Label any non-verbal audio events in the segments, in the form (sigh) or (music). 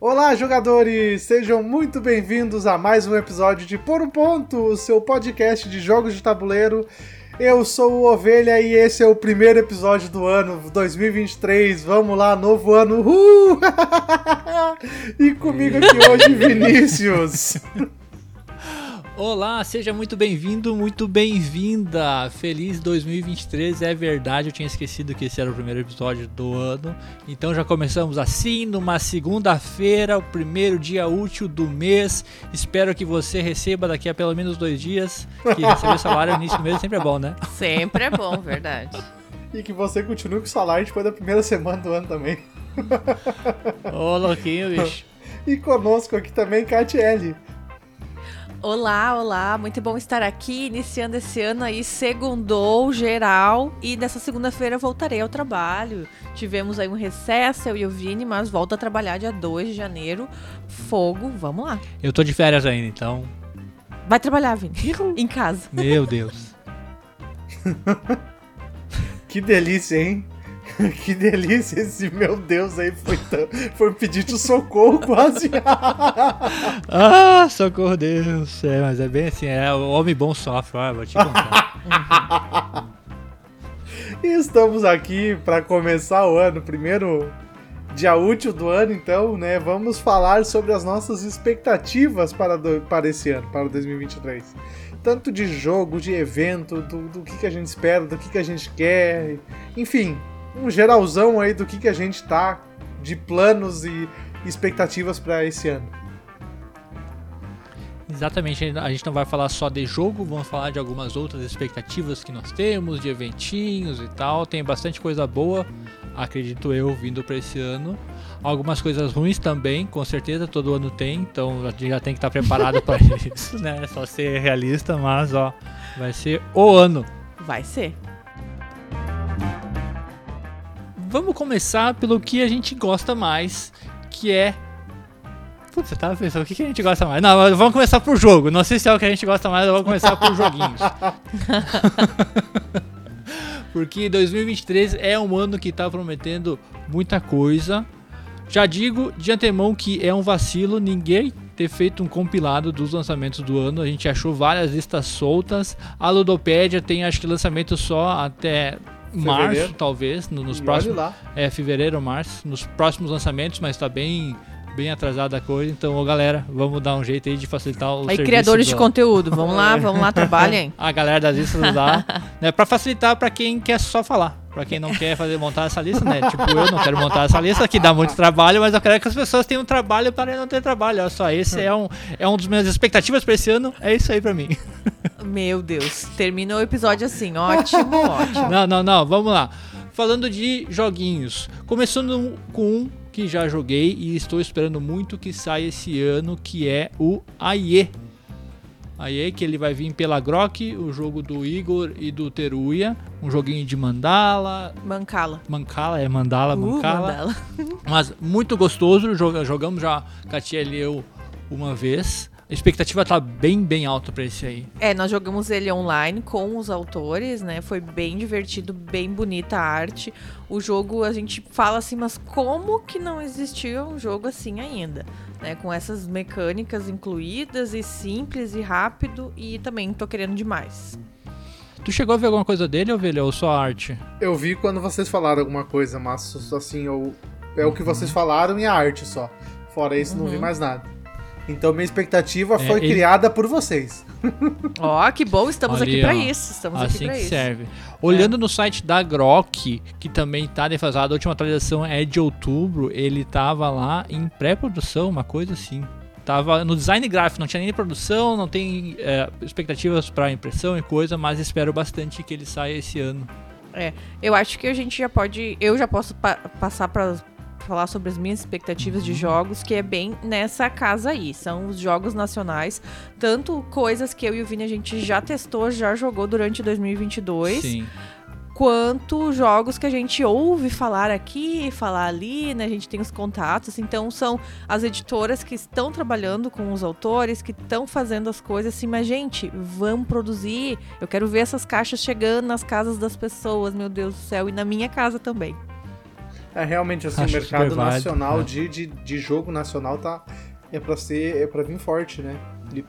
Olá, jogadores! Sejam muito bem-vindos a mais um episódio de Por um Ponto, o seu podcast de jogos de tabuleiro. Eu sou o Ovelha e esse é o primeiro episódio do ano 2023. Vamos lá, novo ano! Uhul! (laughs) e comigo aqui hoje, Vinícius. (laughs) Olá, seja muito bem-vindo, muito bem-vinda. Feliz 2023, é verdade, eu tinha esquecido que esse era o primeiro episódio do ano. Então já começamos assim, numa segunda-feira, o primeiro dia útil do mês. Espero que você receba daqui a pelo menos dois dias. Que receber salário no início do mês sempre é bom, né? Sempre é bom, verdade. e que você continue com o salário depois da primeira semana do ano também. Ô, louquinho, bicho. E conosco aqui também, Catiele. Olá, olá, muito bom estar aqui, iniciando esse ano aí, segundou geral, e nessa segunda-feira voltarei ao trabalho. Tivemos aí um recesso, eu e o Vini, mas volto a trabalhar dia 2 de janeiro. Fogo, vamos lá. Eu tô de férias ainda, então. Vai trabalhar, Vini, em casa. Meu Deus. (laughs) que delícia, hein? (laughs) que delícia esse meu Deus aí foi, tão, foi um pedido de socorro quase. (laughs) ah, socorro Deus. É, mas é bem assim, é, o homem bom sofre, olha, vou te contar. (laughs) estamos aqui para começar o ano, primeiro dia útil do ano, então, né? Vamos falar sobre as nossas expectativas para, do, para esse ano, para 2023 tanto de jogo, de evento, do, do que, que a gente espera, do que, que a gente quer, enfim, um geralzão aí do que, que a gente tá de planos e expectativas para esse ano. Exatamente, a gente não vai falar só de jogo, vamos falar de algumas outras expectativas que nós temos, de eventinhos e tal. Tem bastante coisa boa, acredito eu, vindo para esse ano. Algumas coisas ruins também, com certeza todo ano tem, então a gente já tem que estar preparado para (laughs) isso, né? É só ser realista, mas ó, vai ser o ano. Vai ser. Vamos começar pelo que a gente gosta mais, que é. Putz, você tava pensando, o que, a gente gosta mais? Não, vamos começar pro jogo. Não sei se é o que a gente gosta mais, vamos começar por joguinhos. (laughs) Porque 2023 é um ano que tá prometendo muita coisa. Já digo de antemão que é um vacilo ninguém ter feito um compilado dos lançamentos do ano. A gente achou várias listas soltas. A Ludopédia tem acho que lançamento só até março, talvez, no, nos e próximos. Lá. É, fevereiro ou março, nos próximos lançamentos, mas tá bem bem atrasada a coisa. Então, ô, galera, vamos dar um jeito aí de facilitar o Aí, criadores do... de conteúdo, vamos lá, vamos lá, (laughs) trabalhem. a galera das listas lá, (laughs) né, para facilitar para quem quer só falar. Pra quem não quer fazer montar essa lista, né? Tipo, eu não quero montar essa lista, que dá muito trabalho, mas eu quero que as pessoas tenham trabalho para não ter trabalho. Olha só, esse é um, é um dos minhas expectativas para esse ano, é isso aí para mim. Meu Deus, termina o episódio assim, ótimo, (laughs) ótimo. Não, não, não, vamos lá. Falando de joguinhos, começando com um que já joguei e estou esperando muito que saia esse ano, que é o AIE Aí que ele vai vir pela Grok, o jogo do Igor e do Teruya, um joguinho de mandala. Mancala. Mancala, é mandala, uh, mancala. Mandala. (laughs) Mas muito gostoso, jogamos já Katia e eu uma vez. A expectativa tá bem, bem alta pra esse aí. É, nós jogamos ele online com os autores, né? Foi bem divertido, bem bonita a arte. O jogo, a gente fala assim, mas como que não existia um jogo assim ainda? Né? Com essas mecânicas incluídas e simples e rápido e também tô querendo demais. Tu chegou a ver alguma coisa dele, Ovelha, ou só arte? Eu vi quando vocês falaram alguma coisa, mas assim, eu... é o que vocês falaram e a arte só. Fora isso, uhum. não vi uhum. mais nada. Então minha expectativa é, foi ele... criada por vocês. Ó, oh, que bom, estamos Ali, aqui para isso. Estamos assim aqui que isso. serve. Olhando é. no site da Grok, que também tá defasado, a última atualização é de outubro, ele tava lá em pré-produção, uma coisa assim. Tava no design gráfico, não tinha nem produção, não tem é, expectativas para impressão e coisa, mas espero bastante que ele saia esse ano. É, eu acho que a gente já pode, eu já posso pa passar para falar sobre as minhas expectativas de uhum. jogos, que é bem nessa casa aí. São os jogos nacionais, tanto coisas que eu e o Vini a gente já testou, já jogou durante 2022. Sim quanto jogos que a gente ouve falar aqui, falar ali, né? A gente tem os contatos, então são as editoras que estão trabalhando com os autores, que estão fazendo as coisas assim, mas gente, vamos produzir. Eu quero ver essas caixas chegando nas casas das pessoas, meu Deus do céu, e na minha casa também. É realmente assim, Acho o mercado válido, nacional né? de, de, de jogo nacional tá é para ser é para vir forte, né?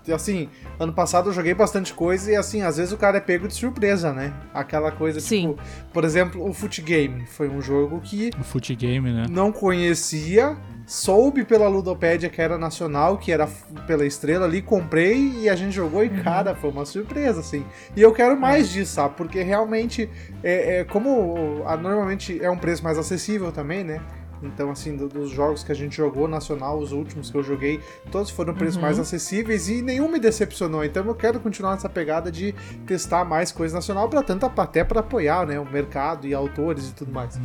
E, assim, ano passado eu joguei bastante coisa e assim, às vezes o cara é pego de surpresa, né? Aquela coisa Sim. tipo, por exemplo, o Foot Game foi um jogo que O foot game, né? não conhecia, soube pela Ludopédia que era nacional, que era pela estrela ali, comprei e a gente jogou e, cara, foi uma surpresa, assim. E eu quero mais disso, sabe? Porque realmente, é, é como ah, normalmente é um preço mais acessível também, né? Então, assim, do- dos jogos que a gente jogou nacional, os últimos que eu joguei, todos foram preços mais acessíveis e nenhum me decepcionou. Então, eu quero continuar nessa pegada de testar mais coisa nacional, para tanto até para apoiar, né, o mercado e autores e tudo mais.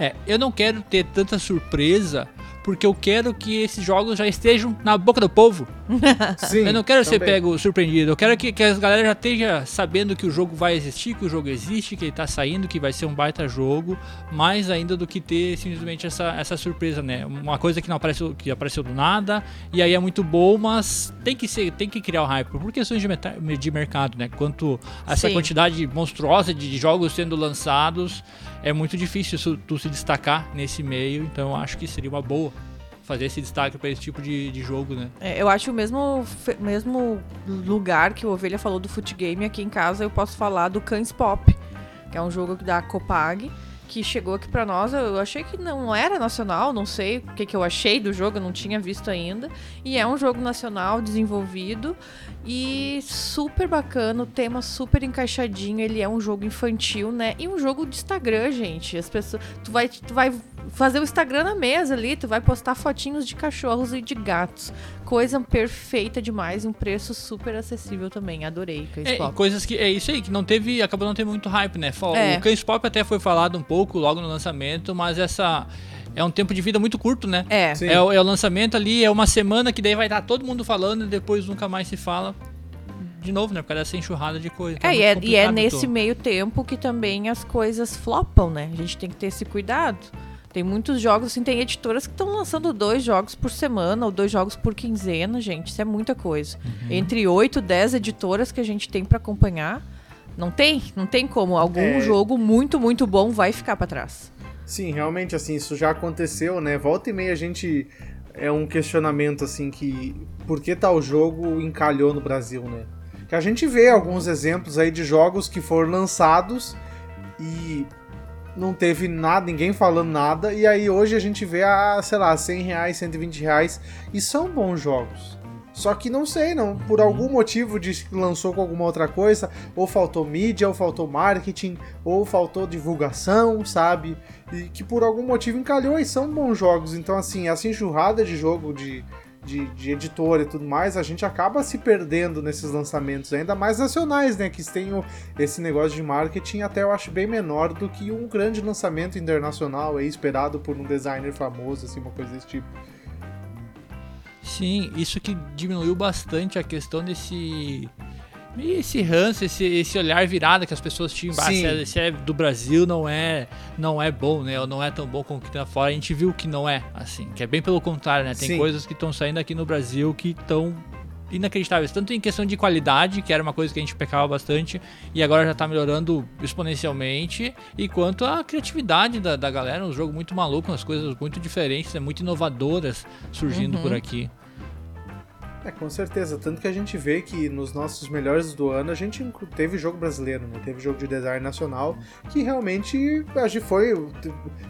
É, eu não quero ter tanta surpresa, porque eu quero que esses jogos já estejam na boca do povo. (laughs) Sim, eu não quero ser também. pego surpreendido. Eu quero que, que as galera já esteja sabendo que o jogo vai existir, que o jogo existe, que ele tá saindo, que vai ser um baita jogo, mais ainda do que ter simplesmente essa, essa surpresa, né? Uma coisa que não apareceu, que apareceu do nada, e aí é muito bom, mas tem que ser, tem que criar o hype, por questões de, de mercado, né? Quanto a essa Sim. quantidade monstruosa de jogos sendo lançados, é muito difícil su- tu se destacar nesse meio, então acho que seria uma boa fazer esse destaque para esse tipo de, de jogo, né? É, eu acho o mesmo, mesmo lugar que o Ovelha falou do foot game aqui em casa, eu posso falar do Cães Pop, que é um jogo da Copag, que chegou aqui pra nós. Eu achei que não era nacional, não sei o que, que eu achei do jogo, eu não tinha visto ainda. E é um jogo nacional desenvolvido e super bacana, o tema super encaixadinho. Ele é um jogo infantil, né? E um jogo de Instagram, gente. As pessoas, tu vai, tu vai fazer o Instagram na mesa ali, tu vai postar fotinhos de cachorros e de gatos. Coisa perfeita demais, um preço super acessível também. Adorei, Cães É, Pop. coisas que é isso aí que não teve, acabou não tendo muito hype, né? É. O Cães Pop até foi falado um pouco logo no lançamento, mas essa é um tempo de vida muito curto, né? É. É, o- é o lançamento ali, é uma semana que daí vai estar todo mundo falando e depois nunca mais se fala de novo, né? Por causa dessa enxurrada de coisa. Então É, e muito é, e é nesse tô- meio tempo que também as coisas flopam, né? A gente tem que ter esse cuidado. Tem muitos jogos, assim, tem editoras que estão lançando dois jogos por semana ou dois jogos por quinzena, gente. Isso é muita coisa. Uhum. Entre oito, dez editoras que a gente tem pra acompanhar, não tem, não tem como. Algum É. jogo muito, muito bom vai ficar pra trás. Sim, realmente, assim, isso já aconteceu, né? Volta e meia a gente. É um questionamento, assim, que. Por que tal jogo encalhou no Brasil, né? Que a gente vê alguns exemplos aí de jogos que foram lançados e não teve nada, ninguém falando nada, e aí hoje a gente vê a, sei lá, 100 reais, 120 reais, e são bons jogos. Só que não sei, não, por algum motivo lançou com alguma outra coisa, ou faltou mídia, ou faltou marketing, ou faltou divulgação, sabe? E que por algum motivo encalhou e são bons jogos. Então, assim, essa enxurrada de jogo de, de, de editora e tudo mais, a gente acaba se perdendo nesses lançamentos, ainda mais nacionais, né? Que tem esse negócio de marketing até eu acho bem menor do que um grande lançamento internacional aí, esperado por um designer famoso, assim, uma coisa desse tipo. Sim, isso que diminuiu bastante a questão desse. Esse ranço, esse, esse olhar virado que as pessoas tinham. Ah, Sim. se, é, se é do Brasil, não é não é bom, né? Ou não é tão bom como que tá fora. A gente viu que não é assim. Que é bem pelo contrário, né? Tem Sim. coisas que estão saindo aqui no Brasil que estão inacreditáveis. Tanto em questão de qualidade, que era uma coisa que a gente pecava bastante, e agora já tá melhorando exponencialmente, e quanto a criatividade da, da galera, um jogo muito maluco, umas coisas muito diferentes, né? muito inovadoras surgindo Uhum. por aqui. É, com certeza. Tanto que a gente vê que nos nossos melhores do ano a gente teve jogo brasileiro, né? Teve jogo de design nacional que realmente a gente foi.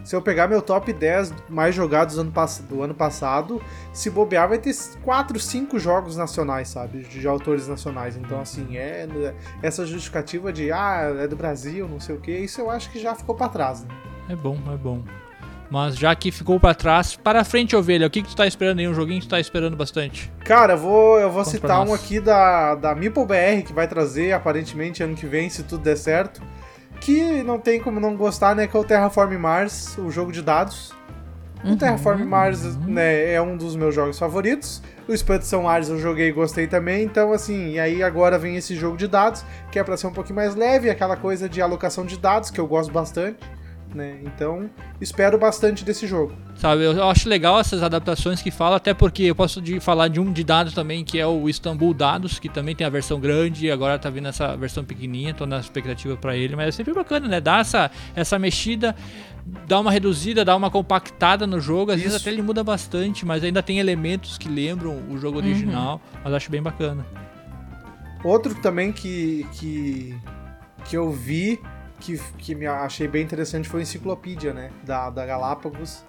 Se eu pegar meu top 10 mais jogados do ano, do ano passado, se bobear, vai ter 4, 5 jogos nacionais, sabe? De autores nacionais. Então, assim, é essa justificativa de ah, é do Brasil, não sei o que, isso eu acho que já ficou pra trás, né? É bom, é bom. Mas já que ficou pra trás, para frente, ovelha, o que, que tu tá esperando aí? Um joguinho que tu tá esperando bastante? Cara, eu vou, eu vou Conta citar um aqui da, da Meeple BR, que vai trazer aparentemente ano que vem, se tudo der certo. Que não tem como não gostar, né? Que é o Terraform Mars, o jogo de dados. O Terraform Mars né, é um dos meus jogos favoritos. O Expedição Mars eu joguei e gostei também. Então, assim, e aí agora vem esse jogo de dados, que é pra ser um pouquinho mais leve, aquela coisa de alocação de dados, que eu gosto bastante. Né? Então, espero bastante desse jogo. Sabe, eu acho legal essas adaptações que falam, até porque eu posso de, falar de um de dados também, que é o Istanbul Dados, que também tem a versão grande e agora tá vindo essa versão pequenininha, tô na expectativa para ele, mas é sempre bacana, né? Dar essa, essa mexida, dar uma reduzida, dar uma compactada no jogo, às Isso. vezes até ele muda bastante, mas ainda tem elementos que lembram o jogo uhum. original, uhum. mas acho bem bacana. Outro também que, que, que eu vi que, que me achei bem interessante foi a enciclopédia, né? Da, da Galápagos.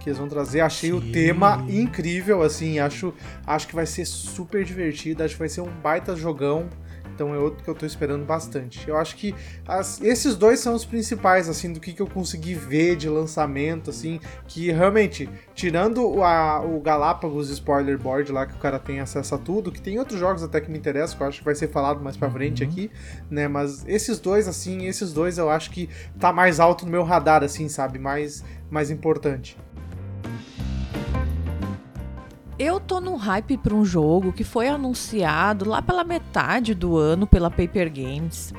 Que eles vão trazer. Achei Sim. o tema incrível, assim. Acho, acho que vai ser super divertido. Acho que vai ser um baita jogão. Então é outro que eu tô esperando bastante. Eu acho que as, esses dois são os principais, assim, do que, que eu consegui ver de lançamento, assim, que realmente, tirando a, o Galápagos Spoiler Board lá, que o cara tem acesso a tudo, que tem outros jogos até que me interessam, que eu acho que vai ser falado mais pra frente uhum. aqui, né? Mas esses dois, assim, esses dois eu acho que tá mais alto no meu radar, assim, sabe? Mais, mais importante. Eu tô no hype para um jogo que foi anunciado lá pela metade do ano pela Paper Games,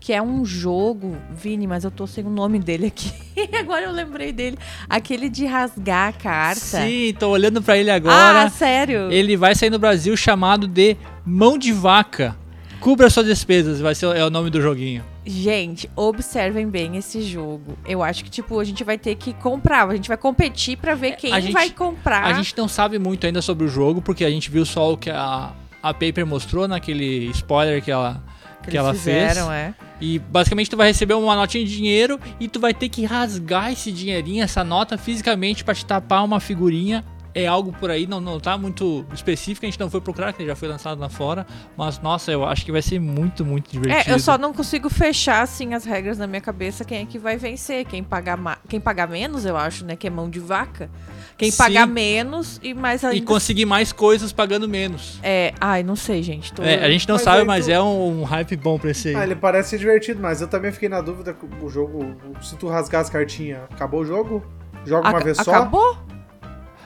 que é um jogo, Vini, mas eu tô sem o nome dele aqui. (laughs) agora eu lembrei dele, aquele de rasgar a carta. Sim, tô olhando para ele agora. Ah, sério? Ele vai sair no Brasil chamado de Mão de Vaca. Cubra suas despesas, vai ser é o nome do joguinho. Gente, observem bem esse jogo. Eu acho que, tipo, a gente vai ter que comprar. A gente vai competir para ver quem gente, vai comprar. A gente não sabe muito ainda sobre o jogo, porque a gente viu só o que a, a Paper mostrou naquele spoiler que ela, que, que ela fizeram, fez. É. E basicamente tu vai receber uma notinha de dinheiro e tu vai ter que rasgar esse dinheirinho, essa nota fisicamente para te tapar uma figurinha é algo por aí, não, não tá muito específico, a gente não foi procurar, que já foi lançado lá fora, mas nossa, eu acho que vai ser muito, muito divertido. É, eu só não consigo fechar assim as regras na minha cabeça quem é que vai vencer, quem pagar, quem pagar menos, eu acho, né, que é mão de vaca. Quem Sim. pagar menos e mais ainda... E conseguir mais coisas pagando menos. É, ai, não sei, gente. Tô... É, a gente não mas sabe, mas tu... é um, um, hype bom pra esse aí. Ah, ele parece divertido, mas eu também fiquei na dúvida o jogo, se tu rasgar as cartinhas, acabou o jogo? Joga uma vez só? Acabou?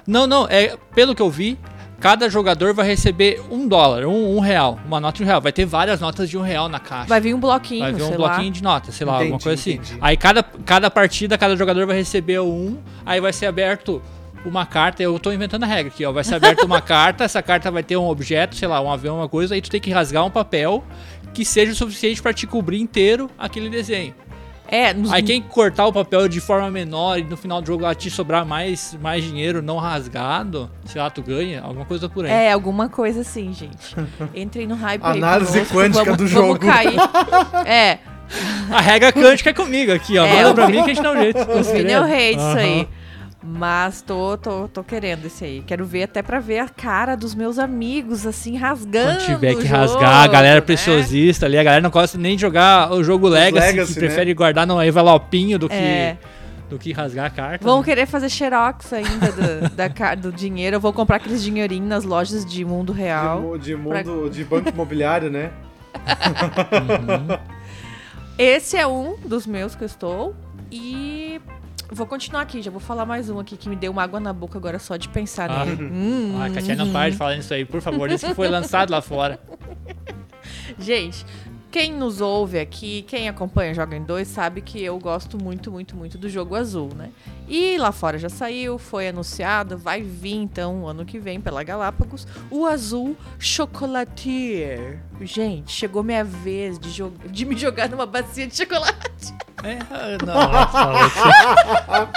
Não, não, é pelo que eu vi, cada jogador vai receber um dólar, um, um, real, uma nota de um real. Vai ter várias notas de um real na caixa. Vai vir um bloquinho, Vai vir um bloquinho lá. de nota, sei lá, entendi, alguma coisa assim. Entendi. Aí cada, cada partida, cada jogador vai receber um, aí vai ser aberto uma carta, eu tô inventando a regra aqui, ó. Vai ser aberta uma (laughs) carta, essa carta vai ter um objeto, sei lá, um avião, uma coisa, aí tu tem que rasgar um papel que seja o suficiente para te cobrir inteiro aquele desenho. É, nos... Aí quem cortar o papel de forma menor e no final do jogo lá te sobrar mais, mais dinheiro não rasgado, sei lá, tu ganha, alguma coisa por aí. É, alguma coisa assim, gente. (laughs) Entrei no hype Análise quântica vamos, do jogo. Vamos cair. (laughs) é. A regra quântica é comigo aqui, ó. É, Manda pra mim que a gente dá um jeito. O Vini é o rei disso uhum. aí. Mas tô, tô, tô querendo esse aí. Quero ver até pra ver a cara dos meus amigos, assim, rasgando. Quando tiver que jogo, rasgar, a galera né? preciosista ali, a galera não gosta nem de jogar o jogo Legacy, Legacy que né? prefere guardar no envelopinho do que. É. Do que rasgar a carta. Vão né? querer fazer xerox ainda do, (laughs) da, do dinheiro. Eu vou comprar aqueles dinheirinhos nas lojas de mundo real. De, de mundo, pra... (laughs) de banco imobiliário, né? uhum. Esse é um dos meus que eu estou. E Vou continuar aqui, já vou falar mais um aqui que me deu uma água na boca agora só de pensar ah. nele. Hum, ah, Katia, não para de falar isso aí, por favor. Isso que foi lançado lá fora. (laughs) Gente, quem nos ouve aqui, quem acompanha Joga em 2, sabe que eu gosto muito, muito, muito do jogo azul, né? E lá fora já saiu, foi anunciado, vai vir então ano que vem pela Galápagos o azul chocolatier. Gente, chegou minha vez de, de me jogar numa bacia de chocolate. (laughs) É, não,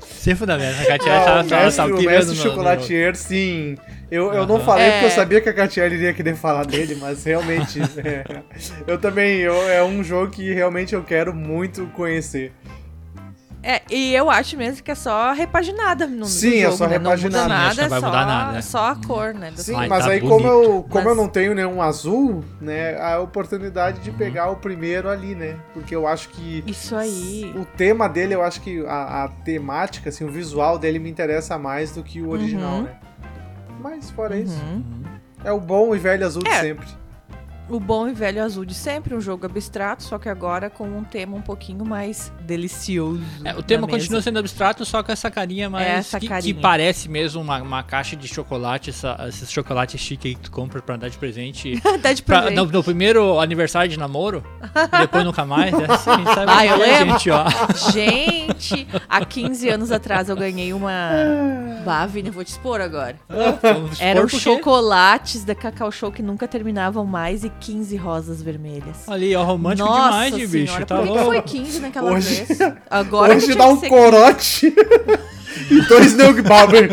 Sem fundamento, a Katia tá, mestre, tá, tá, O mestre chocolatier, sim. Eu, eu não falei é. porque eu sabia que a Katia iria querer falar dele, mas realmente. (laughs) é, eu também. Eu, é um jogo que realmente eu quero muito conhecer. É, e eu acho mesmo que é só repaginada no, Sim, é jogo, é só né? repaginada. Não muda nada, não vai só, mudar nada. só a cor, né? Sim, mas tá aí bonito. como, eu, como mas... eu não tenho nenhum azul, né, a oportunidade de pegar o primeiro ali, né? Porque eu acho que... Isso aí. O tema dele, eu acho que a, a temática, assim, o visual dele me interessa mais do que o original, uhum. né? Mas fora uhum. isso, é o bom e velho azul é. de sempre. O bom e velho azul de sempre, um jogo abstrato, só que agora com um tema um pouquinho mais delicioso. É, o tema continua mesa. sendo abstrato, só com essa carinha mais. Essa que, que carinha. parece mesmo uma, uma caixa de chocolate, essa, esses chocolates chique aí que tu compra pra dar de presente. (laughs) Dá de Pra- presente. no, no primeiro aniversário de namoro, e depois nunca mais. É assim, sabe? Ah, eu é, lembro. Gente, ó. Gente, há 15 anos atrás eu ganhei uma. Bah, Vini, eu vou te expor agora. Vamos Eram chocolates da Cacau Show que nunca terminavam mais e 15 rosas vermelhas. Ali, ó, romântico Nossa demais, de bicho. senhora, Tá por que, foi 15 naquela Hoje- vez? Agora Hoje dá um corote (laughs) e dois Neugbauer.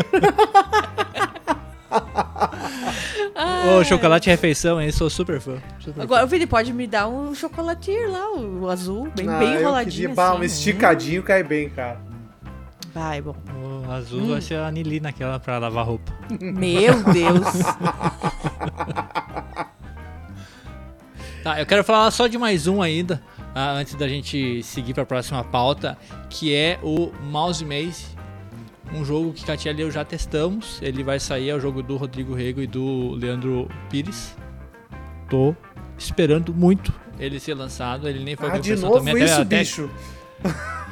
Ô, chocolate refeição, hein? Sou super fã. Super Agora, o Vini, pode me dar um chocolatinho lá, o, azul, bem, Ah, bem enroladinho. queria, assim. um esticadinho cai bem, cara. Vai, bom. O azul vai ser a Nili naquela pra lavar roupa. Meu Deus. (laughs) Tá, eu quero falar só de mais um ainda, ah, antes da gente seguir pra próxima pauta, que é o Mouse Maze. Um jogo que Katia e eu já testamos. Ele vai sair, é o jogo do Rodrigo Rego e do Leandro Pires. Tô esperando muito ele ser lançado. Ele nem foi Ah, de novo também. Isso, até, bicho. Até (laughs)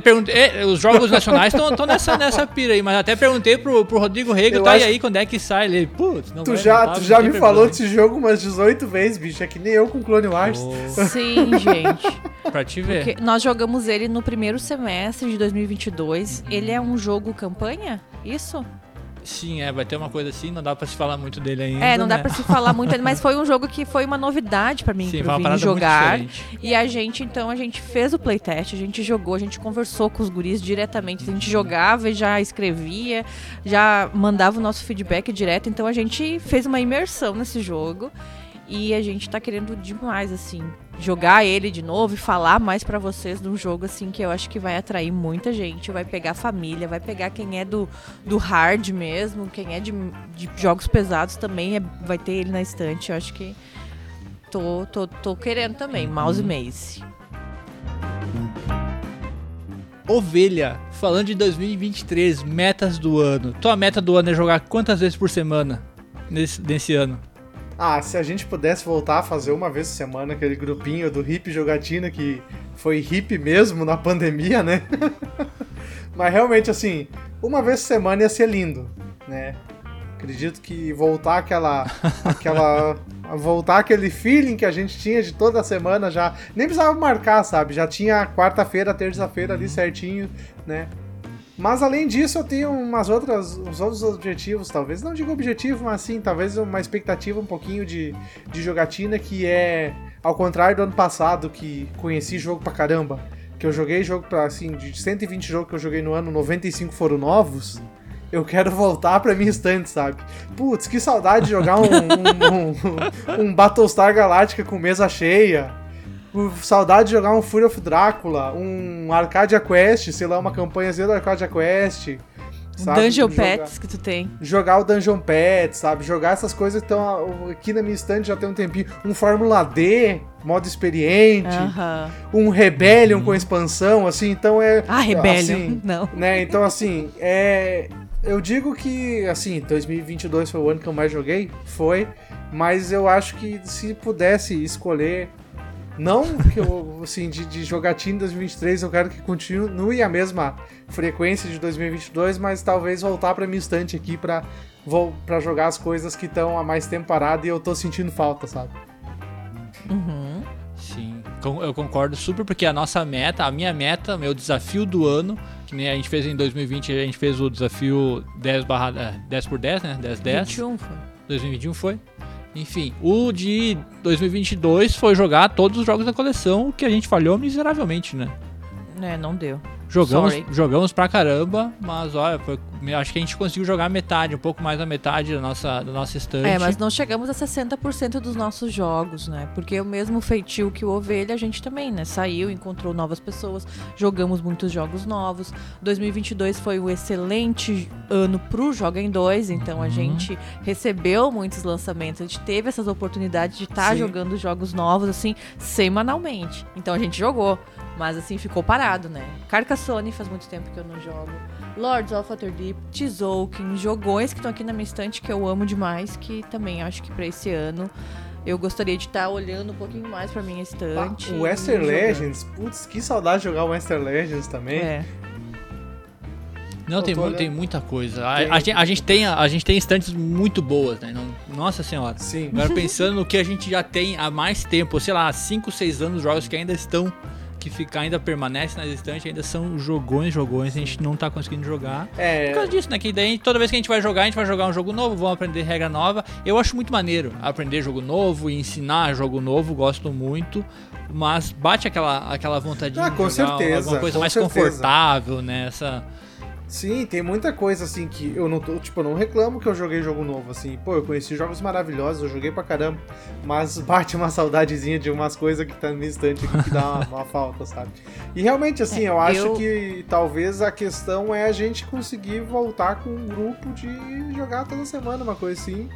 perguntei. é, os jogos nacionais estão nessa, nessa pira aí, mas até perguntei pro, pro Rodrigo Rego, Eu tá? E acho- aí, quando é que sai? Ele, putz, não Tu vai, já, não tá, tu já me falou desse jogo umas 18 vezes, bicho. É que nem eu com Clone Wars. Ô, Sim, gente. pra te ver. Porque nós jogamos ele no primeiro semestre de 2022. Ele é um jogo campanha? Isso? Sim, é, vai ter uma coisa assim, não dá pra se falar muito dele ainda. é, não dá né? pra se falar muito, ainda, mas foi um jogo que foi uma novidade pra mim, Sim, pro Vini jogar. E a gente, então, a gente fez o playtest, a gente jogou, a gente conversou com os guris diretamente. A gente jogava e já escrevia, já mandava o nosso feedback direto. Então a gente fez uma imersão nesse jogo. E a gente tá querendo demais, assim, jogar ele de novo e falar mais pra vocês de um jogo, assim, que eu acho que vai atrair muita gente. Vai pegar família, vai pegar quem é do, do hard mesmo, quem é de, de jogos pesados também é- vai ter ele na estante. Eu acho que tô, tô, tô querendo também, Mouse Maze. Ovelha, falando de 2023, metas do ano. Tua meta do ano é jogar quantas vezes por semana nesse, nesse ano? Ah, se a gente pudesse voltar a fazer uma vez por semana aquele grupinho do hip jogatina que foi hip mesmo na (laughs) pandemia, né? (laughs) Mas realmente, assim, uma vez por semana ia ser lindo, né? Acredito que voltar aquela. (laughs) aquela. voltar aquele feeling que a gente tinha de toda semana já. Nem precisava marcar, sabe? Já tinha quarta-feira, terça-feira ali certinho, né? Mas além disso, eu tenho umas outras, uns outros objetivos, talvez não digo objetivo, mas sim, talvez uma expectativa um pouquinho de, de jogatina que é ao contrário do ano passado que conheci jogo pra caramba, que eu joguei jogo pra assim, de 120 jogos que eu joguei no ano, 95 foram novos. Eu quero voltar pra minha estante, sabe? Putz, que saudade de jogar um, um, um, um Battlestar Galactica com mesa cheia. Uh, Saudade de jogar um Fury of Drácula, um Arcadia Quest, sei lá, uma campanhazinha do Arcadia Quest. sabe? Dungeon Jogar- Pets que tu tem. Jogar o Dungeon Pet, sabe? Jogar essas coisas que estão aqui na minha estante já tem um tempinho. Um Fórmula D, modo experiente. Aham. Um Rebellion com expansão, assim, então é. Ah, Rebellion. assim, Não. né? Então, assim, é. Eu digo que, assim, 2022 foi o ano que eu mais joguei, foi, mas eu acho que se pudesse escolher, não que eu, assim, de, de jogatina em 2023, eu quero que continue a mesma frequência de 2022, mas talvez voltar pra minha estante aqui pra, vou, pra jogar as coisas que estão há mais tempo parado e eu tô sentindo falta, sabe? Uhum. Sim, eu concordo super, porque a nossa meta, a minha meta, meu desafio do ano, que nem a gente fez em 2020, a gente fez o desafio 10, barra, é, 10 por 10, né? 10 10. 21 foi. 2021 foi. Enfim, o de 2022 foi jogar todos os jogos da coleção, que a gente falhou miseravelmente, né? É, não deu. Jogamos, Sorry. jogamos pra caramba, mas olha, foi- acho que a gente conseguiu jogar metade, um pouco mais da metade da nossa, da nossa estante. É, mas não chegamos a 60% dos nossos jogos, né? Porque o mesmo feitio que o Ovelha, a gente também, né? Saiu, encontrou novas pessoas, jogamos muitos jogos novos. 2022 foi um excelente ano pro Joga em 2, então a Uhum. gente recebeu muitos lançamentos, a gente teve essas oportunidades de estar Sim. jogando jogos novos, assim, semanalmente. Então a gente jogou, mas assim, ficou parado, né? Carcassonne faz muito tempo que eu não jogo. Lords of Waterdeep, Tzolk'in, jogões que estão aqui na minha estante que eu amo demais, que também acho que pra esse ano Eu gostaria de estar olhando um pouquinho mais pra minha estante. o Western. Legends, putz, que saudade de jogar o Western Legends também. É. Não, tem, olhando. tem muita coisa. A, Tem. a gente, a gente tem, a gente tem estantes muito boas, né? Não- nossa senhora. Sim. Agora (laughs) pensando no que a gente já tem há mais tempo, sei lá, 5, 6 anos, jogos que ainda estão, que fica, ainda permanecem nas estantes, ainda são jogões, jogões, a gente não tá conseguindo jogar. Por É, causa disso, né? Que daí toda vez que a gente vai jogar, a gente vai jogar um jogo novo, vamos aprender regra nova. Eu acho muito maneiro aprender jogo novo e ensinar jogo novo, gosto muito. Mas bate aquela, aquela vontade Ah, de com jogar certeza, alguma coisa mais certeza. confortável, né? Essa... sim, tem muita coisa assim que eu não tô, tipo, eu não reclamo que eu joguei jogo novo, assim. Pô, eu conheci jogos maravilhosos, eu joguei pra caramba. Mas bate uma saudadezinha de umas coisas que tá no aqui que dá uma, (laughs) uma falta, sabe? E realmente, assim, É, eu acho eu- que talvez a questão é a gente conseguir voltar com um grupo de jogar toda semana, uma coisa assim,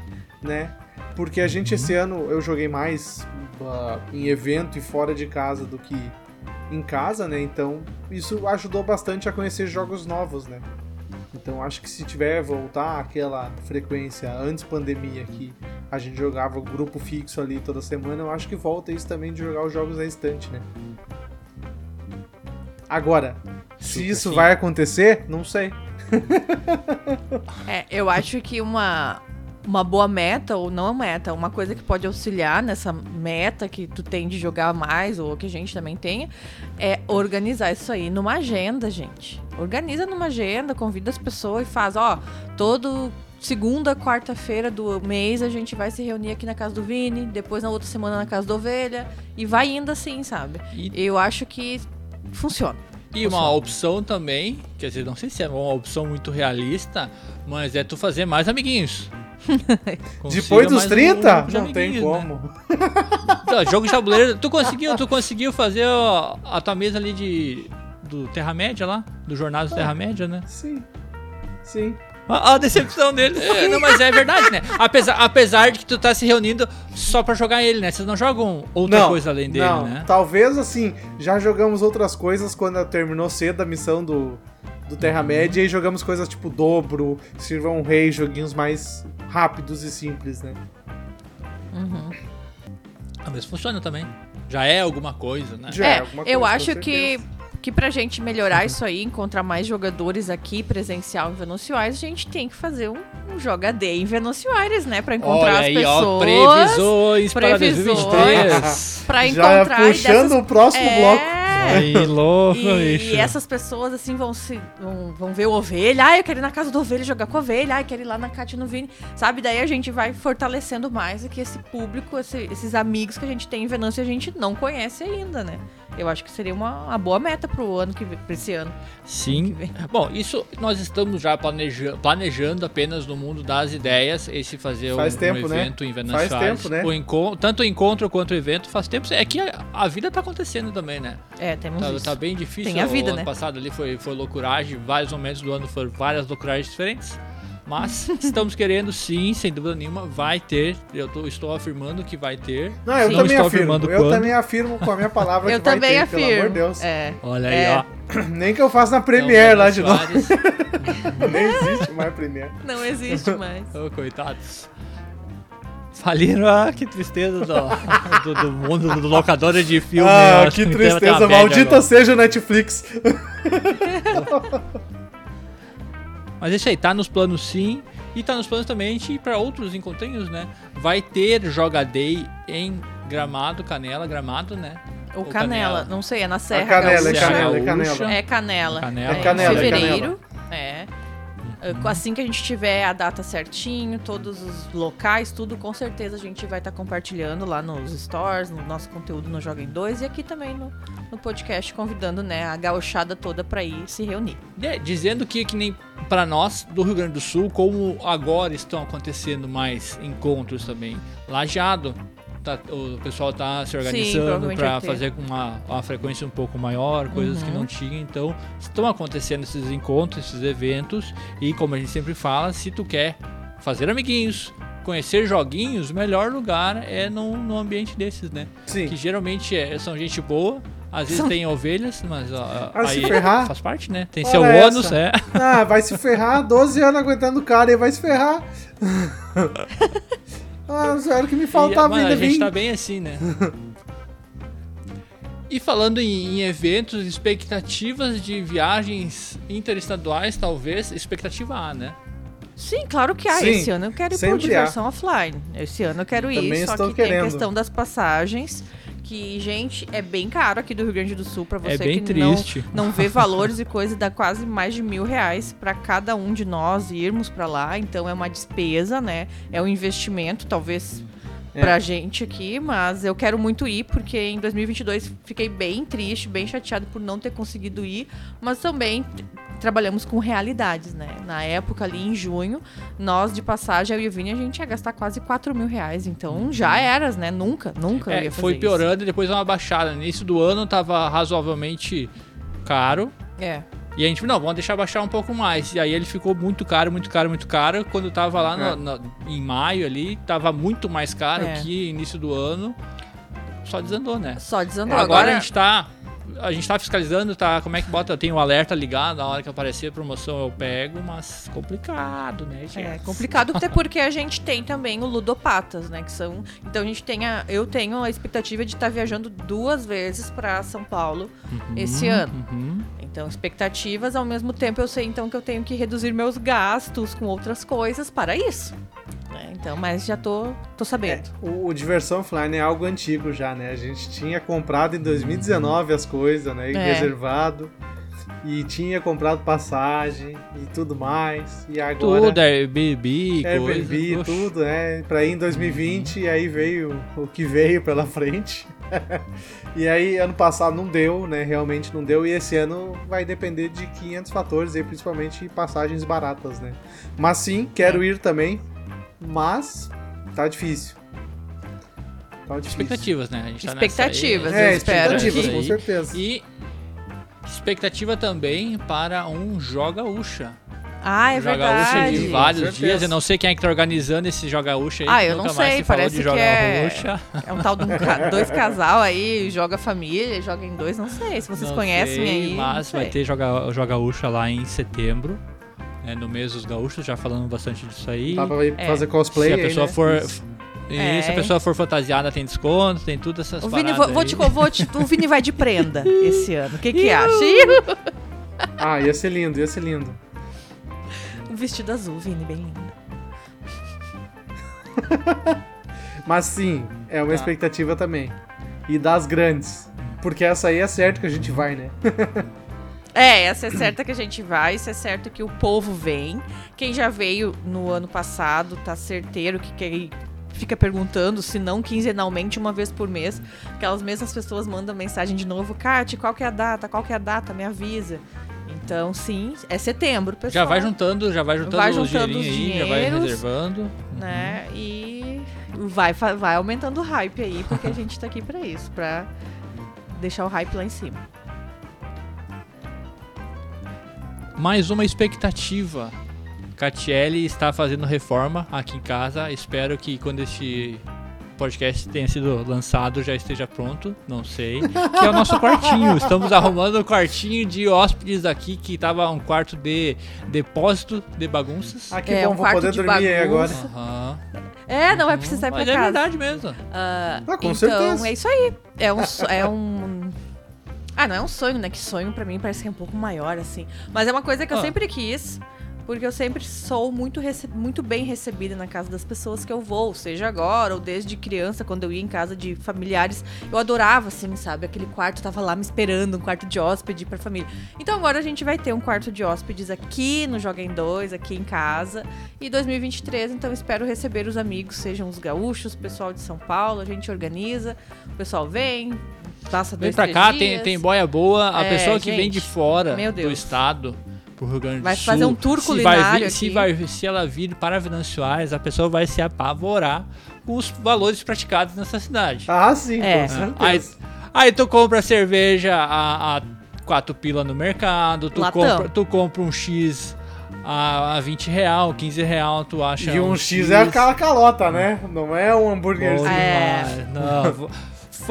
né? Porque a gente esse ano eu joguei mais ah, em evento e fora de casa do que em casa, né? Então isso ajudou bastante a conhecer jogos novos, né? Então acho que se tiver voltar aquela frequência antes pandemia que a gente jogava o grupo fixo ali toda semana, eu acho que volta isso também de jogar os jogos na estante, né? Agora, se isso sim. vai acontecer, não sei. (laughs) É, eu acho que uma, uma boa meta, ou não meta, uma coisa que pode auxiliar nessa meta que tu tem de jogar mais, ou que a gente também tenha, é organizar isso aí numa agenda, gente. Organiza numa agenda, convida as pessoas e faz, ó, todo segunda, quarta-feira do mês a gente vai se reunir aqui na casa do Vini, depois na outra semana na casa da Ovelha, e vai indo assim, sabe? E Eu acho que funciona. E uma opção também, quer dizer, não sei se é uma opção muito realista, mas é tu fazer mais amiguinhos. (laughs) Depois dos mais um 30? grupo de não tem né? como. Tá, jogo de tabuleiro, tu conseguiu, tu conseguiu fazer ó, a tua mesa ali de do Terra-média lá, do Jornadas Terra-média, né? Sim. Sim. A, a decepção dele. Não, mas é verdade, né? Apesar, apesar de que tu tá se reunindo só pra jogar ele, né? Vocês não jogam outra coisa além dele, não. né? Talvez assim, já jogamos outras coisas quando terminou cedo a missão do, do Terra-média e jogamos coisas tipo dobro, Sirva um Rei, joguinhos mais rápidos e simples, né? Uhum. Ah, mas funciona também. Já é alguma coisa, né? Já é É, alguma eu coisa, acho com que, que pra gente melhorar isso aí, encontrar mais jogadores aqui presencial em Aires, a gente tem que fazer um, um Joga Day em Aires, né? Pra encontrar Olha as aí, pessoas. ó, previsões para previsões. 2023. Pra Já encontrar puxando dessas- o próximo É, bloco. Aí, louco, E, bicho. e essas pessoas, assim, vão se vão, vão ver o ovelha. Ah, eu quero ir na casa do ovelha jogar com a ovelha. Ah, eu quero ir lá na Cátia no Vini. Sabe? Daí a gente vai fortalecendo mais aqui esse público, esse- esses amigos que a gente tem em Venâncio e a gente não conhece ainda, né? Eu acho que seria uma, uma boa meta pro ano que vem, pra esse ano. Sim. vem. Bom, isso nós estamos já planeja- planejando apenas no mundo das ideias, esse fazer Faz um, tempo, um né? evento em Venâncio Faz Aires. tempo, né? O encon- tanto o encontro quanto o evento faz tempo. É que a, a vida tá acontecendo também, né? É, temos Tá, isso. tá bem difícil. Tem a vida, o ano né? passado ali foi, foi loucuragem, vários momentos do ano foram várias loucuragens diferentes. Mas estamos querendo sim, sem dúvida nenhuma, vai ter. Eu tô- estou afirmando que vai ter. Não, eu Não também estou afirmo. afirmando Eu quando. também afirmo com a minha palavra Eu que vai também ter, afirmo. pelo amor de Deus. É. Olha aí, É. ó. (laughs) Nem que eu faça na Premiere lá de novo. (laughs) Nem existe mais Premiere. Não existe mais. (laughs) Ô, coitados. Faliram, ah, que tristeza do, do, do mundo do locadora de filme. Ah, que tem tristeza. Maldita agora. seja Netflix. Mas isso aí, tá nos planos sim. E tá nos planos também a gente ir pra outros encontrinhos, né? Vai ter Joga Day em Gramado, Canela, Gramado, né? O Ou canela, Canela. não sei, é na Serra canela, é Gaúcha. canela, é canela. É canela. Canela. É canela, em é fevereiro. É. Assim que a gente tiver a data certinho, todos os locais, tudo, com certeza a gente vai estar compartilhando lá nos stores, no nosso conteúdo no Joga em 2 e aqui também no, no podcast, convidando né, a gauchada toda pra ir se reunir. É, dizendo que, que nem pra nós do Rio Grande do Sul, como agora estão acontecendo mais encontros também, Lajeado, tá- o pessoal tá se organizando para fazer com uma, uma frequência um pouco maior, coisas que Uhum. não tinha, então estão acontecendo esses encontros, esses eventos, e como a gente sempre fala, se tu quer fazer amiguinhos, conhecer joguinhos, o melhor lugar é num, num ambiente desses, né? Sim. Que geralmente é- são gente boa, às vezes São- tem ovelhas, mas ó, Ah, se aí ferrar. faz parte, né? Tem Olha seu essa. ônus, é. Ah, vai se ferrar. 12 anos aguentando o cara e vai se ferrar. (laughs) Ah, era o que me E, faltava mano, ainda a gente tá bem assim, né? E falando em, em eventos, expectativas de viagens interestaduais, talvez, expectativa A, né? Sim, claro que há. Sim, Esse ano eu quero ir por diversão offline. Esse ano eu quero ir, Também só estou que tem querendo. a questão das passagens, que, gente, é bem caro aqui do Rio Grande do Sul pra você é bem que não, triste. não vê (laughs) valores e coisa, dá quase mais de mil reais pra cada um de nós irmos pra lá. Então é uma despesa, né? É um investimento, talvez. É. Pra gente aqui, mas eu quero muito ir, porque em 2022 fiquei bem triste, bem chateado por não ter conseguido ir, mas também trabalhamos com realidades, né? Na época ali em junho, nós de passagem, eu e o Vini, a gente ia gastar quase 4 mil reais, então já eras, né? Nunca, nunca É, ia fazer foi isso. piorando e depois uma baixada. No início do ano tava razoavelmente caro. É, E a gente, não, vamos deixar baixar um pouco mais. E aí ele ficou muito caro, muito caro, muito caro. Quando tava lá no- É. no- em maio ali, tava muito mais caro É. que início do ano. Só desandou, né? só desandou. Agora, Agora, a gente tá. A gente tá fiscalizando, tá? Como é que bota? Tem o alerta ligado, na hora que aparecer a promoção eu pego, mas complicado, né, gente? É complicado até porque a gente tem também o Ludopatas, né? Que são. Então a gente tem a. Eu tenho a expectativa de estar viajando duas vezes pra São Paulo esse ano. Uhum. Então, expectativas, ao mesmo tempo eu sei então que eu tenho que reduzir meus gastos com outras coisas para isso. Né? Então, mas já tô, tô É, sabendo. o, o Diversão Offline é algo antigo já, né? A gente tinha comprado em 2019 as coisas, né? E É. reservado. E tinha comprado passagem e tudo mais. E agora. Tudo, Airbnb, Airbnb, coisa. Tudo, né? Pra ir em 2020 e aí veio o que veio pela frente. (laughs) e aí, ano passado não deu, né? Realmente não deu. E esse ano vai depender de 500 fatores, e principalmente passagens baratas, né? Mas sim, quero ir também. Mas tá difícil. Tá difícil. Expectativas, né? A gente tá nessa aí. Expectativas, É, eu espero expectativas, que- com certeza. E expectativa também para um Joga Ucha. Ah, é Joga Ucha verdade. de Com vários certeza. dias. Eu não sei quem é que tá organizando esse Joga Ucha aí. Ah, eu não sei, se falou parece de que Joga é- Ucha. É um tal de um ca- (laughs) dois casal aí, joga família, joga em dois, não sei. Se vocês Não conhecem sei, aí. Mas vai ter Joga, Joga Ucha lá em setembro. Né, no mês dos gaúchos, já falando bastante disso aí. Dá pra ir É. fazer cosplay se a aí, pessoa né? for. Isso. E É. se a pessoa for fantasiada, tem desconto, tem tudo essas O Vini, vou, vou aí. te, vou te- o Vini vai de prenda (laughs) esse ano. O que que acha? Ah, ia ser lindo, ia ser lindo. Um vestido azul, Vini, bem lindo. (laughs) Mas sim, é uma Tá. expectativa também. E das grandes. Porque essa aí é certo que a gente vai, né? (laughs) É, essa é certa que a gente vai, isso é certo que o povo vem. Quem já veio no ano passado tá certeiro que quer fica perguntando, se não quinzenalmente, uma vez por mês. Aquelas mesmas pessoas mandam mensagem de novo, Kate, qual que é a data? Qual que é a data? Me avisa. Então, sim, é setembro, pessoal. Já vai juntando, já vai juntando, Vai os juntando dinheirinhos os aí, já vai reservando. né? E vai, vai aumentando o hype aí, porque a gente tá aqui pra isso, pra deixar o hype lá em cima. Mais uma expectativa. Catiele está fazendo reforma aqui em casa. Espero que quando este podcast tenha sido lançado já esteja pronto. Não sei. Que é o nosso quartinho. Estamos arrumando o quartinho de hóspedes aqui, que tava um quarto de depósito de bagunças. Ah, que É, bom, um vou quarto poder de dormir aí agora. bagunça. Aham. É, não vai precisar ir pra Mas é casa. verdade mesmo. Ah, Ah, com então, certeza. é isso aí. É um, é um. Ah, não é um sonho, né? Que sonho pra mim parece que é um pouco maior, assim. Mas é uma coisa que eu Ah. sempre quis. Porque eu sempre sou muito, muito bem recebida na casa das pessoas que eu vou, seja agora ou desde criança, quando eu ia em casa de familiares. Eu adorava, assim, sabe? Aquele quarto tava lá me esperando, um quarto de hóspede pra família. Então agora a gente vai ter um quarto de hóspedes aqui no Joga em Dois, aqui em casa. E 2023, então espero receber os amigos, sejam os gaúchos, o pessoal de São Paulo, a gente organiza, o pessoal vem, passa Vem dois, pra três cá, dias. tem, tem boia boa. A É, pessoa que vem de gente, fora do estado pro Rio Grande do Vai Sul. fazer um tour se culinário vai vir, se, vai, se ela vir para Venâncio Aires, a pessoa vai se apavorar com os valores praticados nessa cidade. Ah, sim, É. com Aí, certeza. aí tu compra cerveja a, a 4 pila no mercado, tu Latão. compra, tu compra um X a, a 20 real, 15 real, tu acha E um X é aquela calota, né? Não é um hambúrguerzinho. É. Não,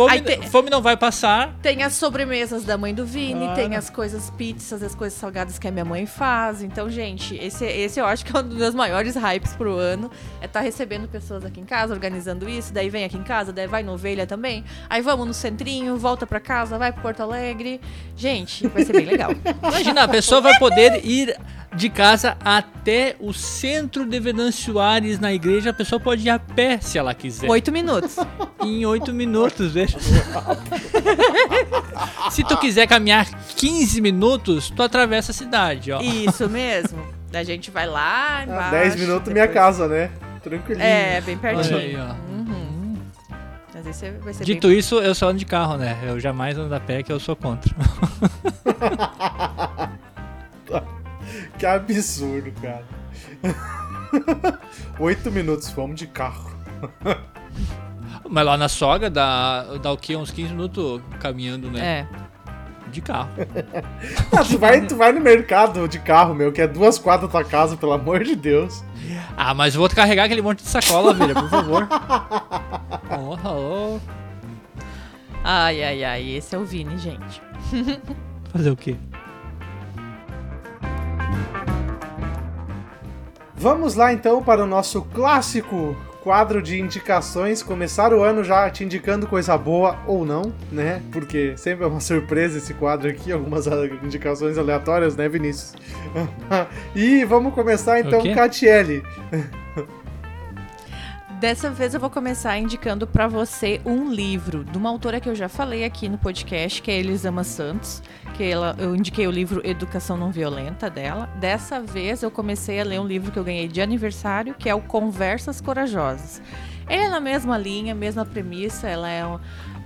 fome, fome não vai passar. Tem as sobremesas da mãe do Vini, Ah. tem as coisas pizzas, as coisas salgadas que a minha mãe faz. Então, gente, esse, esse eu acho que é um dos meus maiores hypes pro ano. É estar recebendo pessoas aqui em casa, organizando isso. Daí vem aqui em casa, daí vai no Ovelha também. Aí vamos no centrinho, volta pra casa, vai pro Porto Alegre. Gente, vai ser bem legal. (laughs) Imagina, a pessoa vai poder ir de casa até o centro de Venâncio Soares na igreja. A pessoa pode ir a pé se ela quiser. Oito minutos. Em oito minutos, (laughs) se tu quiser caminhar 15 minutos, tu atravessa a cidade, ó. Isso mesmo. A gente vai lá embaixo. 10 Ah, minutos minha depois- casa, né? Tranquilinho. É, bem pertinho. aí, ó. Mas esse vai ser Dito bem... isso, eu só ando de carro, né? Eu jamais ando a pé, que eu sou contra. (laughs) Que absurdo, cara. (laughs) 8 minutos, vamos de carro. Mas lá na sogra dá, dá o quê? Uns 15 minutos caminhando, né? É. De carro. (laughs) Ah, tu, vai, tu vai no mercado de carro, meu, que é duas quadras da tua casa, pelo amor de Deus. Ah, mas eu vou carregar aquele monte de sacola, velho, por favor. Oh, oh. Ai, ai, ai. Esse é o Vini, gente. (laughs) Fazer o quê? Vamos lá então para o nosso clássico quadro de indicações. Começar o ano já te indicando coisa boa ou não, né? Porque sempre é uma surpresa esse quadro aqui, (laughs) algumas indicações aleatórias, né, Vinícius? (laughs) e vamos começar então? Catiele. Dessa vez eu vou começar indicando pra você um livro de uma autora que eu já falei aqui no podcast, que é Elisama Santos, que ela, eu indiquei o livro Educação Não Violenta dela. Dessa vez eu comecei a ler um livro que eu ganhei de aniversário, que é o Conversas Corajosas. Ele é na mesma linha, mesma premissa, ela é um-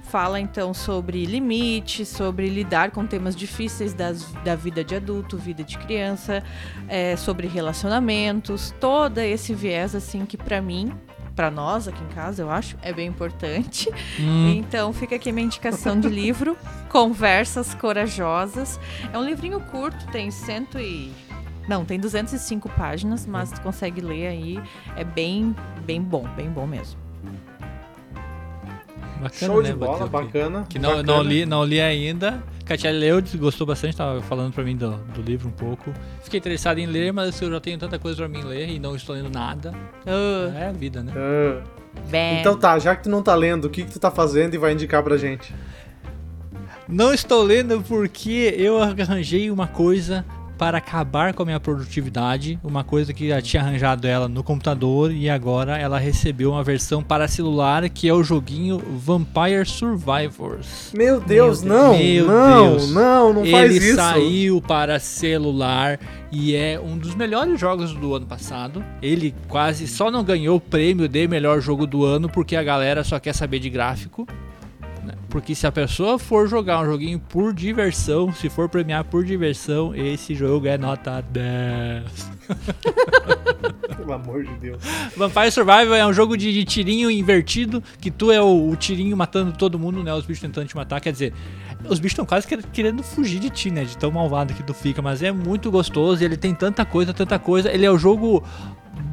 fala então sobre limites, sobre lidar com temas difíceis das- da vida de adulto, vida de criança, é, sobre relacionamentos, todo esse viés assim que pra mim para nós aqui em casa, eu acho, é bem importante. Hum, Então fica aqui minha indicação de livro, (laughs) Conversas Corajosas. É um livrinho curto, tem cento e não, tem 205 páginas, mas tu consegue ler aí, é bem, bem bom, bem bom mesmo. bacana, Show né? de bola, bacana. Que não, bacana. não, li, não li ainda. Katia leu, gostou bastante, tava falando pra mim do, do livro um pouco. Fiquei interessado em ler, mas eu já tenho tanta coisa pra mim ler e não estou lendo nada. Ah, É a vida, né? Bem. então tá, já que tu não tá lendo, o que, que tu tá fazendo e vai indicar pra gente? Não estou lendo porque eu arranjei uma coisa para acabar com a minha produtividade, uma coisa que já tinha arranjado ela no computador e agora ela recebeu uma versão para celular que é o joguinho Vampire Survivors. Meu Deus, Deus. não, Meu não, Deus. não, não faz Ele isso. saiu para celular e é um dos melhores jogos do ano passado. Ele quase só não ganhou o prêmio de melhor jogo do ano porque a galera só quer saber de gráfico. Porque se a pessoa for jogar um joguinho por diversão, se for premiar por diversão, esse jogo é nota 10. (laughs) Pelo amor de Deus. Vampire Survival é um jogo de, de tirinho invertido, que tu é o, o tirinho matando todo mundo, né? Os bichos tentando te matar. Quer dizer, os bichos estão quase quer- querendo fugir de ti, né? De tão malvado que tu fica. Mas é muito gostoso ele tem tanta coisa, tanta coisa. Ele é o jogo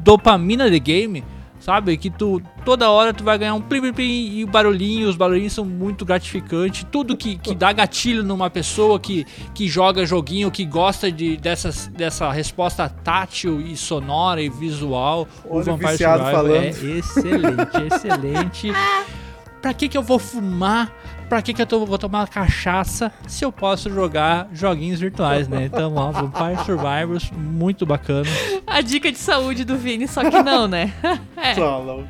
dopamina de game. Sabe? Que tu toda hora tu vai ganhar um plim plim plim e o barulhinho, os barulhinhos são muito gratificantes. Tudo que, que dá gatilho numa pessoa que, que joga joguinho, que gosta de, dessas, dessa resposta tátil e sonora e visual. o Olha o Vampire Survivor é falando. excelente, excelente. (laughs) Pra que que eu vou fumar? Pra que que eu tô- vou tomar cachaça se eu posso jogar joguinhos virtuais, né? Então, ó, Vampire Survivors, muito bacana. A dica de saúde do Vini, só que não, né? (laughs) é, Tá louco.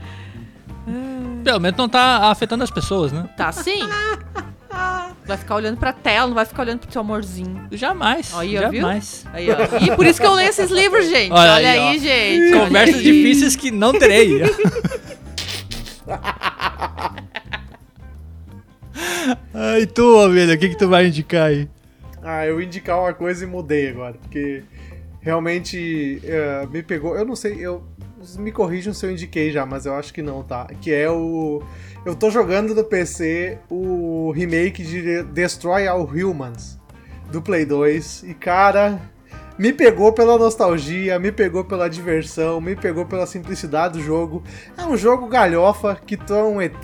Pelo menos não tá afetando as pessoas, né? tá sim. Vai ficar olhando pra tela, não vai ficar olhando pro teu amorzinho. Jamais, Aí, ó, viu? jamais. Aí, ó. E por isso que eu leio esses livros, gente. Olha Olha, aí, aí, gente. olha Conversas aí. difíceis que não terei. (laughs) Ai, tu, ovelha, o que que tu vai indicar aí? Ah, eu indicar uma coisa e mudei agora, porque realmente eh, me pegou. Eu não sei, eu me corrijam se eu indiquei já, mas eu acho que não, tá? Que é o. Eu tô jogando no PC o remake de Destroy All Humans do Play 2 e cara. Me pegou pela nostalgia, me pegou pela diversão, me pegou pela simplicidade do jogo. É um jogo galhofa que tu é um ET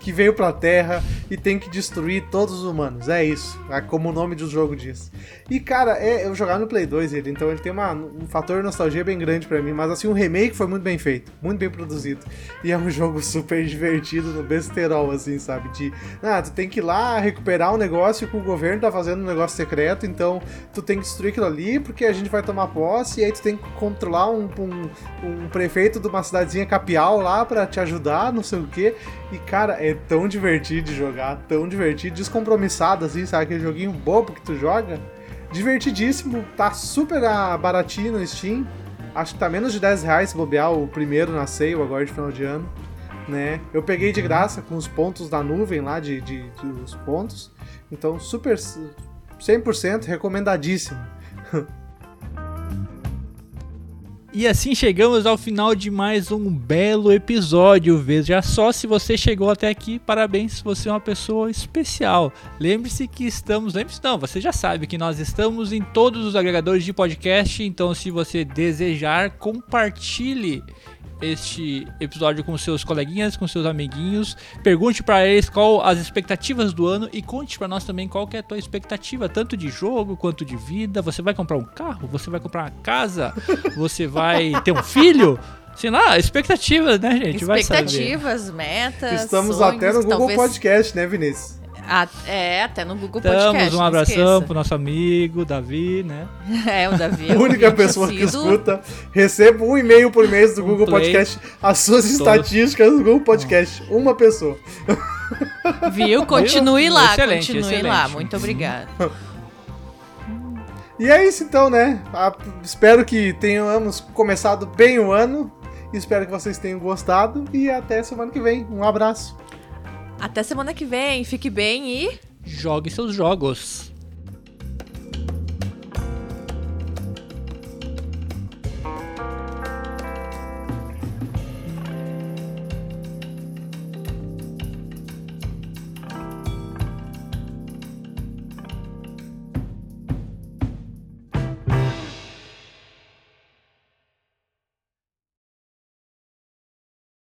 que veio pra Terra, e tem que destruir todos os humanos. É isso, é como o nome do jogo diz. E cara, é, eu jogava no Play 2 ele, então ele tem uma, um fator nostalgia bem grande para mim, mas assim, o remake foi muito bem feito, muito bem produzido. E é um (laughs) jogo super divertido no besterol, assim, sabe? De, ah, tu tem que ir lá recuperar um negócio que o governo tá fazendo um negócio secreto, então tu tem que destruir aquilo ali porque a gente vai tomar posse, e aí tu tem que controlar um, um, um prefeito de uma cidadezinha capial lá para te ajudar, não sei o que. E cara, é tão divertido de jogar, tão divertido, descompromissado assim, sabe? Aquele joguinho bobo que tu joga. Divertidíssimo, tá super baratinho no Steam. Acho que tá menos de 10 reais se bobear o primeiro na sale agora de final de ano. Né? Eu peguei de graça com os pontos da nuvem lá, de, de, de os pontos. Então, super 100% recomendadíssimo. (laughs) E assim chegamos ao final de mais um belo episódio. Veja só se você chegou até aqui, parabéns, você é uma pessoa especial. Lembre-se que estamos, lembre-se não, você já sabe que nós estamos em todos os agregadores de podcast, então se você desejar, compartilhe este episódio com seus coleguinhas, com seus amiguinhos. Pergunte para eles qual as expectativas do ano e conte para nós também qual que é a tua expectativa, tanto de jogo quanto de vida. Você vai comprar um carro? Você vai comprar uma casa? (laughs) Você vai ter um filho? Sei lá, expectativas, né, gente? Expectativas, metas. Estamos sonhos, até no Google talvez... Podcast, né, Vinícius? É, até no Google Damos Podcast. um abração pro nosso amigo Davi, né? (laughs) É, o Davi. É a única pessoa que escuta. Recebo um e-mail por mês do um Google play. Podcast. As suas Todos. estatísticas do Google Podcast. Uma pessoa. Viu? Continue Viu? lá, excelente, continue excelente. lá. Muito obrigado. E é isso então, né? Ah, espero que tenhamos começado bem o ano. Espero que vocês tenham gostado. E até semana que vem. Um abraço. Até semana que vem. Fique bem e. Jogue seus jogos.